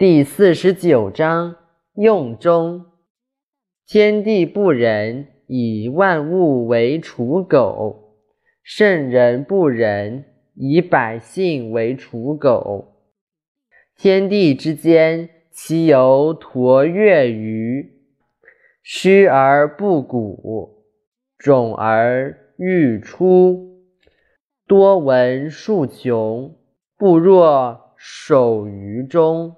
第四十九章用中。天地不仁，以万物为刍狗；圣人不仁，以百姓为刍狗。天地之间，其犹橐越于？虚而不鼓，踵而欲出。多闻数穷，不若守于中。